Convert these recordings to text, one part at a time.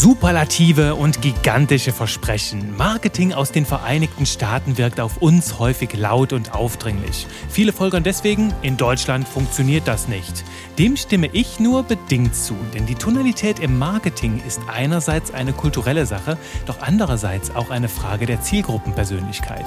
Superlative und gigantische Versprechen. Marketing aus den Vereinigten Staaten wirkt auf uns häufig laut und aufdringlich. Viele folgern deswegen, in Deutschland funktioniert das nicht. Dem stimme ich nur bedingt zu, denn die Tonalität im Marketing ist einerseits eine kulturelle Sache, doch andererseits auch eine Frage der Zielgruppenpersönlichkeit.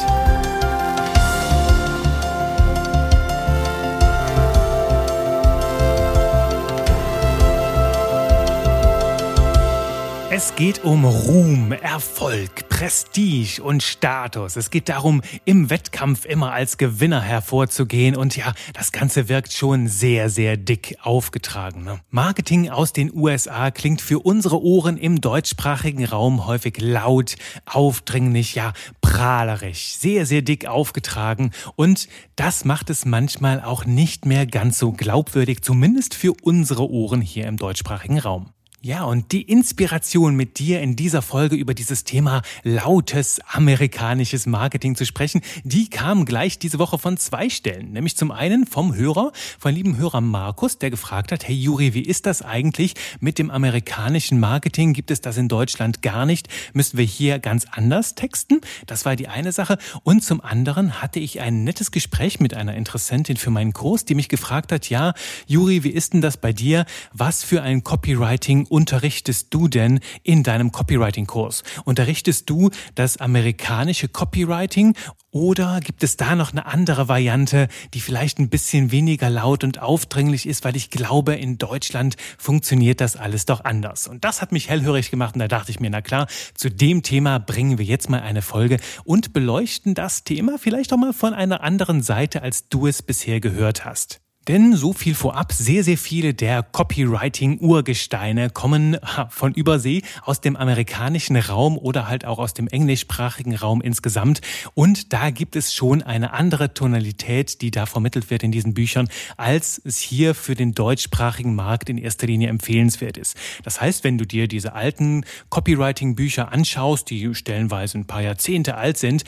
Es geht um Ruhm, Erfolg, Prestige und Status. Es geht darum, im Wettkampf immer als Gewinner hervorzugehen. Und ja, das Ganze wirkt schon sehr, sehr dick aufgetragen. Ne? Marketing aus den USA klingt für unsere Ohren im deutschsprachigen Raum häufig laut, aufdringlich, ja, prahlerisch, sehr, sehr dick aufgetragen. Und das macht es manchmal auch nicht mehr ganz so glaubwürdig, zumindest für unsere Ohren hier im deutschsprachigen Raum. Ja, und die Inspiration mit dir in dieser Folge über dieses Thema lautes amerikanisches Marketing zu sprechen, die kam gleich diese Woche von zwei Stellen. Nämlich zum einen vom Hörer, von lieben Hörer Markus, der gefragt hat, hey Juri, wie ist das eigentlich mit dem amerikanischen Marketing? Gibt es das in Deutschland gar nicht? Müssen wir hier ganz anders texten? Das war die eine Sache. Und zum anderen hatte ich ein nettes Gespräch mit einer Interessentin für meinen Kurs, die mich gefragt hat, ja, Juri, wie ist denn das bei dir? Was für ein Copywriting unterrichtest du denn in deinem Copywriting-Kurs? Unterrichtest du das amerikanische Copywriting oder gibt es da noch eine andere Variante, die vielleicht ein bisschen weniger laut und aufdringlich ist, weil ich glaube, in Deutschland funktioniert das alles doch anders. Und das hat mich hellhörig gemacht und da dachte ich mir, na klar, zu dem Thema bringen wir jetzt mal eine Folge und beleuchten das Thema vielleicht auch mal von einer anderen Seite, als du es bisher gehört hast. Denn so viel vorab, sehr, sehr viele der Copywriting-Urgesteine kommen von Übersee, aus dem amerikanischen Raum oder halt auch aus dem englischsprachigen Raum insgesamt. Und da gibt es schon eine andere Tonalität, die da vermittelt wird in diesen Büchern, als es hier für den deutschsprachigen Markt in erster Linie empfehlenswert ist. Das heißt, wenn du dir diese alten Copywriting-Bücher anschaust, die stellenweise ein paar Jahrzehnte alt sind,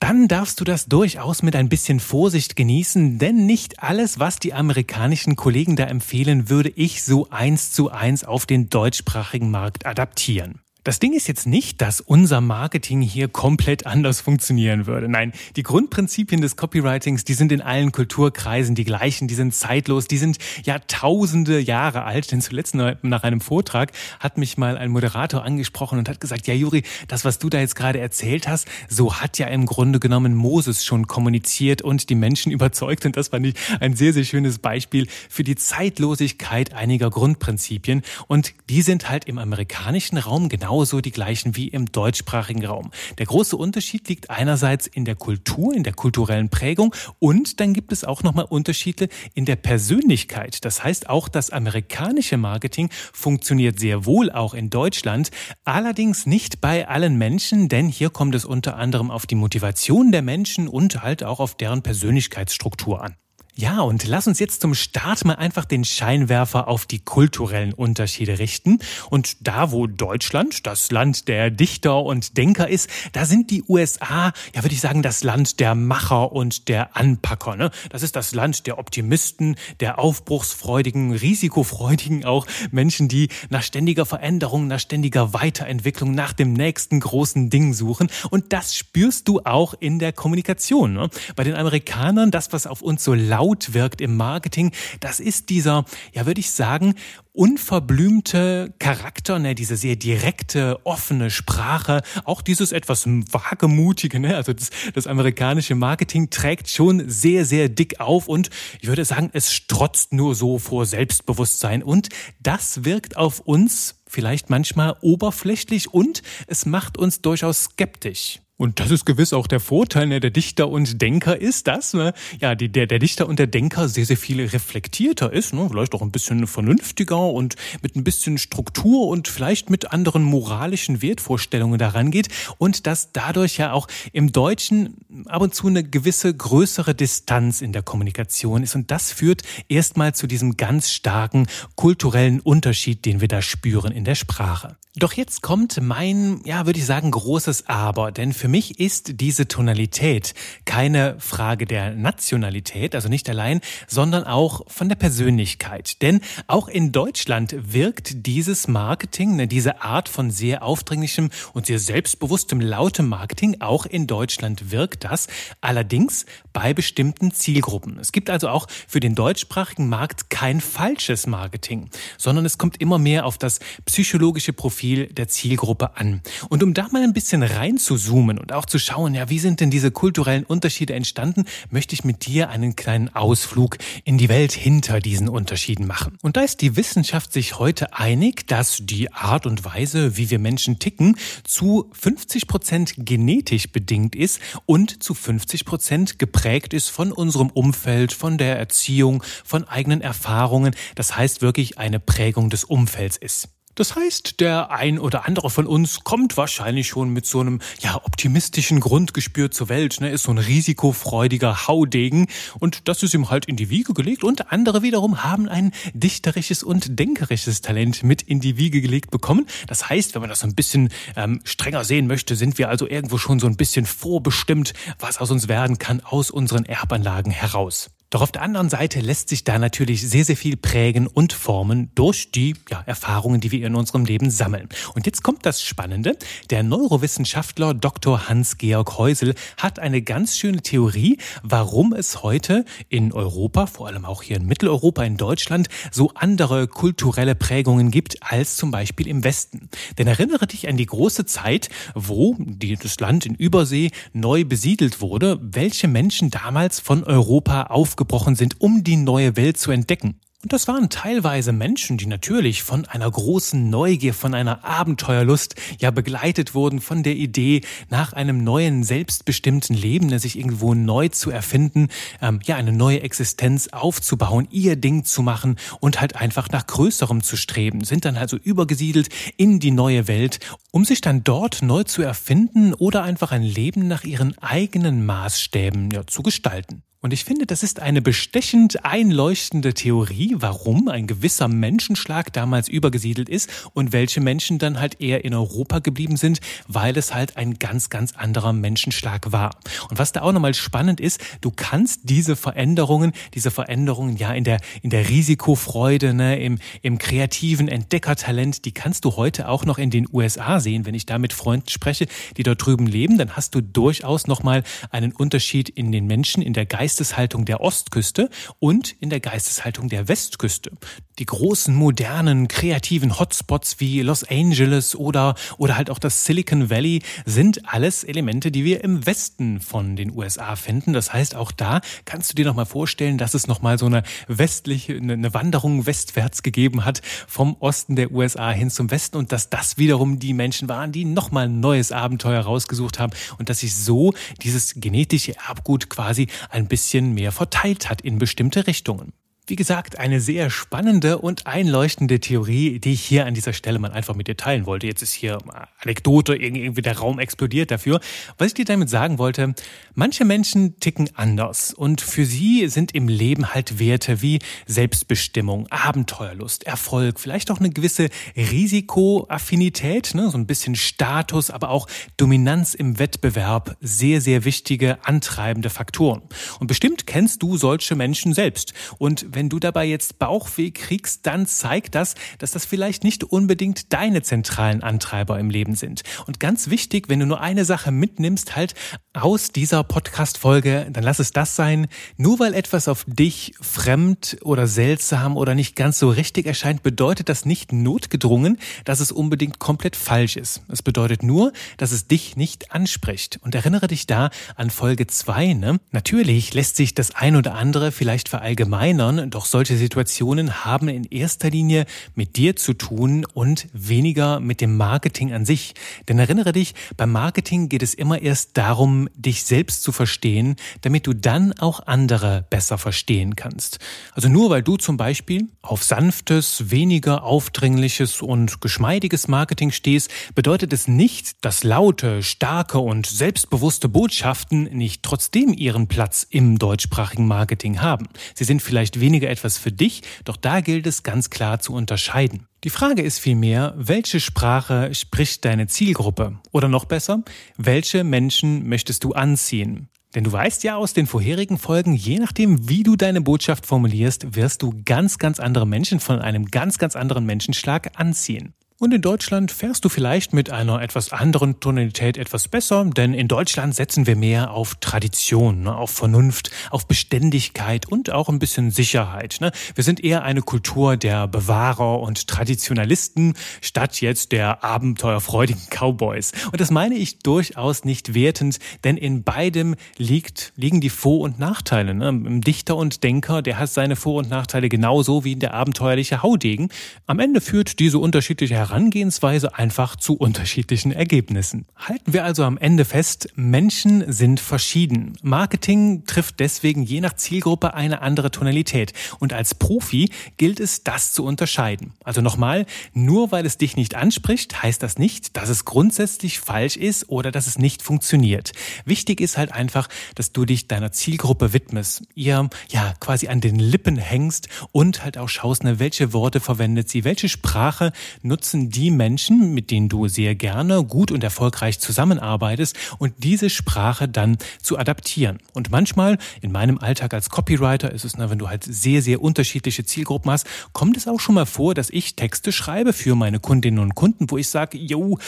dann darfst du das durchaus mit ein bisschen Vorsicht genießen, denn nicht alles, was die amerikanischen Kollegen da empfehlen, würde ich so eins zu eins auf den deutschsprachigen Markt adaptieren. Das Ding ist jetzt nicht, dass unser Marketing hier komplett anders funktionieren würde. Nein, die Grundprinzipien des Copywritings, die sind in allen Kulturkreisen die gleichen, die sind zeitlos, die sind Jahrtausende Jahre alt. Denn zuletzt nach einem Vortrag hat mich mal ein Moderator angesprochen und hat gesagt, ja Juri, das, was du da jetzt gerade erzählt hast, so hat ja im Grunde genommen Moses schon kommuniziert und die Menschen überzeugt. Und das fand ich ein sehr, sehr schönes Beispiel für die Zeitlosigkeit einiger Grundprinzipien. Und die sind halt im amerikanischen Raum genau genauso die gleichen wie im deutschsprachigen Raum. Der große Unterschied liegt einerseits in der Kultur, in der kulturellen Prägung und dann gibt es auch nochmal Unterschiede in der Persönlichkeit. Das heißt, auch das amerikanische Marketing funktioniert sehr wohl auch in Deutschland, allerdings nicht bei allen Menschen, denn hier kommt es unter anderem auf die Motivation der Menschen und halt auch auf deren Persönlichkeitsstruktur an. Ja, und lass uns jetzt zum Start mal einfach den Scheinwerfer auf die kulturellen Unterschiede richten. Und da, wo Deutschland das Land der Dichter und Denker ist, da sind die USA, ja, würde ich sagen, das Land der Macher und der Anpacker. Ne? Das ist das Land der Optimisten, der aufbruchsfreudigen, risikofreudigen auch Menschen, die nach ständiger Veränderung, nach ständiger Weiterentwicklung, nach dem nächsten großen Ding suchen. Und das spürst du auch in der Kommunikation. Ne? Bei den Amerikanern, das, was auf uns so laut laut wirkt im Marketing, das ist dieser, ja würde ich sagen, unverblümte Charakter, ne, diese sehr direkte, offene Sprache, auch dieses etwas wagemutige, ne, also das, das amerikanische Marketing trägt schon sehr, sehr dick auf und ich würde sagen, es strotzt nur so vor Selbstbewusstsein. Und das wirkt auf uns vielleicht manchmal oberflächlich und es macht uns durchaus skeptisch. Und das ist gewiss auch der Vorteil ne, der Dichter und Denker ist, dass ne, ja, die, der, der Dichter und der Denker sehr, sehr viel reflektierter ist, ne, vielleicht auch ein bisschen vernünftiger und mit ein bisschen Struktur und vielleicht mit anderen moralischen Wertvorstellungen daran geht und dass dadurch ja auch im Deutschen ab und zu eine gewisse größere Distanz in der Kommunikation ist. Und das führt erstmal zu diesem ganz starken kulturellen Unterschied, den wir da spüren in der Sprache. Doch jetzt kommt mein, ja, würde ich sagen, großes Aber, denn für mich ist diese Tonalität keine Frage der Nationalität, also nicht allein, sondern auch von der Persönlichkeit. Denn auch in Deutschland wirkt dieses Marketing, ne, diese Art von sehr aufdringlichem und sehr selbstbewusstem, lautem Marketing, auch in Deutschland wirkt das, allerdings bei bestimmten Zielgruppen. Es gibt also auch für den deutschsprachigen Markt kein falsches Marketing, sondern es kommt immer mehr auf das psychologische Profil der Zielgruppe an. Und um da mal ein bisschen reinzuzoomen und auch zu schauen, ja, wie sind denn diese kulturellen Unterschiede entstanden, möchte ich mit dir einen kleinen Ausflug in die Welt hinter diesen Unterschieden machen. Und da ist die Wissenschaft sich heute einig, dass die Art und Weise, wie wir Menschen ticken, zu 50 Prozent genetisch bedingt ist und zu 50 Prozent geprägt ist von unserem Umfeld, von der Erziehung, von eigenen Erfahrungen. Das heißt wirklich eine Prägung des Umfelds ist. Das heißt, der ein oder andere von uns kommt wahrscheinlich schon mit so einem ja optimistischen Grundgespür zur Welt, ne, ist so ein risikofreudiger Haudegen und das ist ihm halt in die Wiege gelegt und andere wiederum haben ein dichterisches und denkerisches Talent mit in die Wiege gelegt bekommen. Das heißt, wenn man das so ein bisschen ähm, strenger sehen möchte, sind wir also irgendwo schon so ein bisschen vorbestimmt, was aus uns werden kann aus unseren Erbanlagen heraus. Doch auf der anderen Seite lässt sich da natürlich sehr, sehr viel prägen und formen durch die ja, Erfahrungen, die wir in unserem Leben sammeln. Und jetzt kommt das Spannende. Der Neurowissenschaftler Dr. Hans-Georg Häusel hat eine ganz schöne Theorie, warum es heute in Europa, vor allem auch hier in Mitteleuropa, in Deutschland, so andere kulturelle Prägungen gibt als zum Beispiel im Westen. Denn erinnere dich an die große Zeit, wo das Land in Übersee neu besiedelt wurde, welche Menschen damals von Europa auf aufgebrochen sind, um die neue Welt zu entdecken. Und das waren teilweise Menschen, die natürlich von einer großen Neugier, von einer Abenteuerlust ja begleitet wurden von der Idee, nach einem neuen, selbstbestimmten Leben, ne, sich irgendwo neu zu erfinden, ähm, ja, eine neue Existenz aufzubauen, ihr Ding zu machen und halt einfach nach Größerem zu streben, sind dann also übergesiedelt in die neue Welt, um sich dann dort neu zu erfinden oder einfach ein Leben nach ihren eigenen Maßstäben ja, zu gestalten. Und ich finde, das ist eine bestechend einleuchtende Theorie, warum ein gewisser Menschenschlag damals übergesiedelt ist und welche Menschen dann halt eher in Europa geblieben sind, weil es halt ein ganz, ganz anderer Menschenschlag war. Und was da auch nochmal spannend ist, du kannst diese Veränderungen, diese Veränderungen ja in der, in der Risikofreude, ne, im, im kreativen Entdeckertalent, die kannst du heute auch noch in den USA sehen. Wenn ich da mit Freunden spreche, die dort drüben leben, dann hast du durchaus nochmal einen Unterschied in den Menschen, in der Geist Geisteshaltung der Ostküste und in der Geisteshaltung der Westküste. Die großen, modernen, kreativen Hotspots wie Los Angeles oder, oder halt auch das Silicon Valley sind alles Elemente, die wir im Westen von den USA finden. Das heißt, auch da kannst du dir nochmal vorstellen, dass es nochmal so eine westliche, eine Wanderung westwärts gegeben hat vom Osten der USA hin zum Westen und dass das wiederum die Menschen waren, die nochmal ein neues Abenteuer rausgesucht haben und dass sich so dieses genetische Erbgut quasi ein bisschen bisschen mehr verteilt hat in bestimmte Richtungen. Wie gesagt, eine sehr spannende und einleuchtende Theorie, die ich hier an dieser Stelle mal einfach mit dir teilen wollte. Jetzt ist hier Anekdote, irgendwie der Raum explodiert dafür. Was ich dir damit sagen wollte, manche Menschen ticken anders und für sie sind im Leben halt Werte wie Selbstbestimmung, Abenteuerlust, Erfolg, vielleicht auch eine gewisse Risikoaffinität, ne? so ein bisschen Status, aber auch Dominanz im Wettbewerb sehr, sehr wichtige antreibende Faktoren. Und bestimmt kennst du solche Menschen selbst. Und wenn du dabei jetzt Bauchweh kriegst, dann zeigt das, dass das vielleicht nicht unbedingt deine zentralen Antreiber im Leben sind. Und ganz wichtig, wenn du nur eine Sache mitnimmst, halt aus dieser Podcast-Folge, dann lass es das sein. Nur weil etwas auf dich fremd oder seltsam oder nicht ganz so richtig erscheint, bedeutet das nicht notgedrungen, dass es unbedingt komplett falsch ist. Es bedeutet nur, dass es dich nicht anspricht. Und erinnere dich da an Folge zwei. Ne? Natürlich lässt sich das ein oder andere vielleicht verallgemeinern, doch solche Situationen haben in erster Linie mit dir zu tun und weniger mit dem Marketing an sich. Denn erinnere dich, beim Marketing geht es immer erst darum, dich selbst zu verstehen, damit du dann auch andere besser verstehen kannst. Also nur weil du zum Beispiel auf sanftes, weniger aufdringliches und geschmeidiges Marketing stehst, bedeutet es nicht, dass laute, starke und selbstbewusste Botschaften nicht trotzdem ihren Platz im deutschsprachigen Marketing haben. Sie sind vielleicht weniger etwas für dich, doch da gilt es ganz klar zu unterscheiden. Die Frage ist vielmehr, welche Sprache spricht deine Zielgruppe? Oder noch besser, welche Menschen möchtest du anziehen? Denn du weißt ja aus den vorherigen Folgen, je nachdem, wie du deine Botschaft formulierst, wirst du ganz, ganz andere Menschen von einem ganz, ganz anderen Menschenschlag anziehen. Und in Deutschland fährst du vielleicht mit einer etwas anderen Tonalität etwas besser, denn in Deutschland setzen wir mehr auf Tradition, ne, auf Vernunft, auf Beständigkeit und auch ein bisschen Sicherheit. Ne. Wir sind eher eine Kultur der Bewahrer und Traditionalisten statt jetzt der abenteuerfreudigen Cowboys. Und das meine ich durchaus nicht wertend, denn in beidem liegt, liegen die Vor- und Nachteile. Ne. Ein Dichter und Denker, der hat seine Vor- und Nachteile genauso wie der abenteuerliche Haudegen. Am Ende führt diese unterschiedliche Herangehensweise einfach zu unterschiedlichen Ergebnissen. Halten wir also am Ende fest, Menschen sind verschieden. Marketing trifft deswegen je nach Zielgruppe eine andere Tonalität. Und als Profi gilt es, das zu unterscheiden. Also nochmal, nur weil es dich nicht anspricht, heißt das nicht, dass es grundsätzlich falsch ist oder dass es nicht funktioniert. Wichtig ist halt einfach, dass du dich deiner Zielgruppe widmest, ihr ja quasi an den Lippen hängst und halt auch schaust, ne, welche Worte verwendet sie, welche Sprache nutzen nutzen die Menschen, mit denen du sehr gerne gut und erfolgreich zusammenarbeitest und diese Sprache dann zu adaptieren. Und manchmal in meinem Alltag als Copywriter ist es, na, wenn du halt sehr, sehr unterschiedliche Zielgruppen hast, kommt es auch schon mal vor, dass ich Texte schreibe für meine Kundinnen und Kunden, wo ich sage, jo,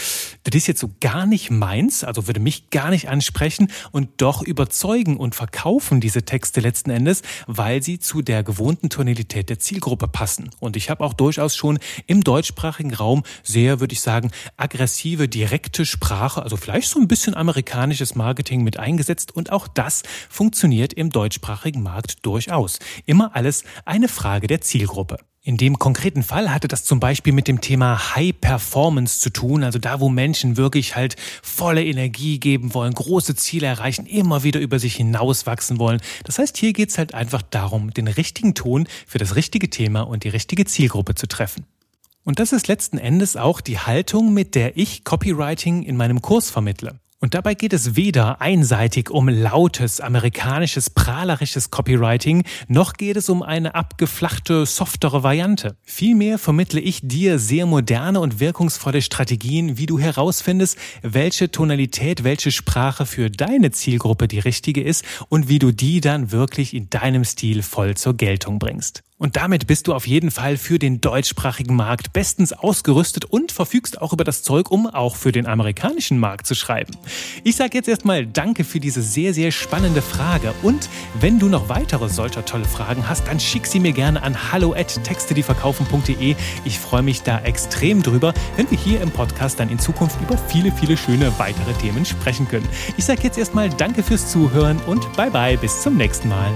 das ist jetzt so gar nicht meins, also würde mich gar nicht ansprechen und doch überzeugen und verkaufen diese Texte letzten Endes, weil sie zu der gewohnten Tonalität der Zielgruppe passen. Und ich habe auch durchaus schon im deutschsprachigen Raum sehr, würde ich sagen, aggressive, direkte Sprache, also vielleicht so ein bisschen amerikanisches Marketing mit eingesetzt und auch das funktioniert im deutschsprachigen Markt durchaus. Immer alles eine Frage der Zielgruppe. In dem konkreten Fall hatte das zum Beispiel mit dem Thema High Performance zu tun, also da, wo Menschen wirklich halt volle Energie geben wollen, große Ziele erreichen, immer wieder über sich hinauswachsen wollen. Das heißt, hier geht's halt einfach darum, den richtigen Ton für das richtige Thema und die richtige Zielgruppe zu treffen. Und das ist letzten Endes auch die Haltung, mit der ich Copywriting in meinem Kurs vermittle. Und dabei geht es weder einseitig um lautes, amerikanisches, prahlerisches Copywriting, noch geht es um eine abgeflachte, softere Variante. Vielmehr vermittle ich dir sehr moderne und wirkungsvolle Strategien, wie du herausfindest, welche Tonalität, welche Sprache für deine Zielgruppe die richtige ist und wie du die dann wirklich in deinem Stil voll zur Geltung bringst. Und damit bist du auf jeden Fall für den deutschsprachigen Markt bestens ausgerüstet und verfügst auch über das Zeug, um auch für den amerikanischen Markt zu schreiben. Ich sage jetzt erstmal Danke für diese sehr, sehr spannende Frage. Und wenn du noch weitere solcher tolle Fragen hast, dann schick sie mir gerne an hallo at textedieverkaufen.de. Ich freue mich da extrem drüber, wenn wir hier im Podcast dann in Zukunft über viele, viele schöne weitere Themen sprechen können. Ich sage jetzt erstmal Danke fürs Zuhören und bye bye, bis zum nächsten Mal.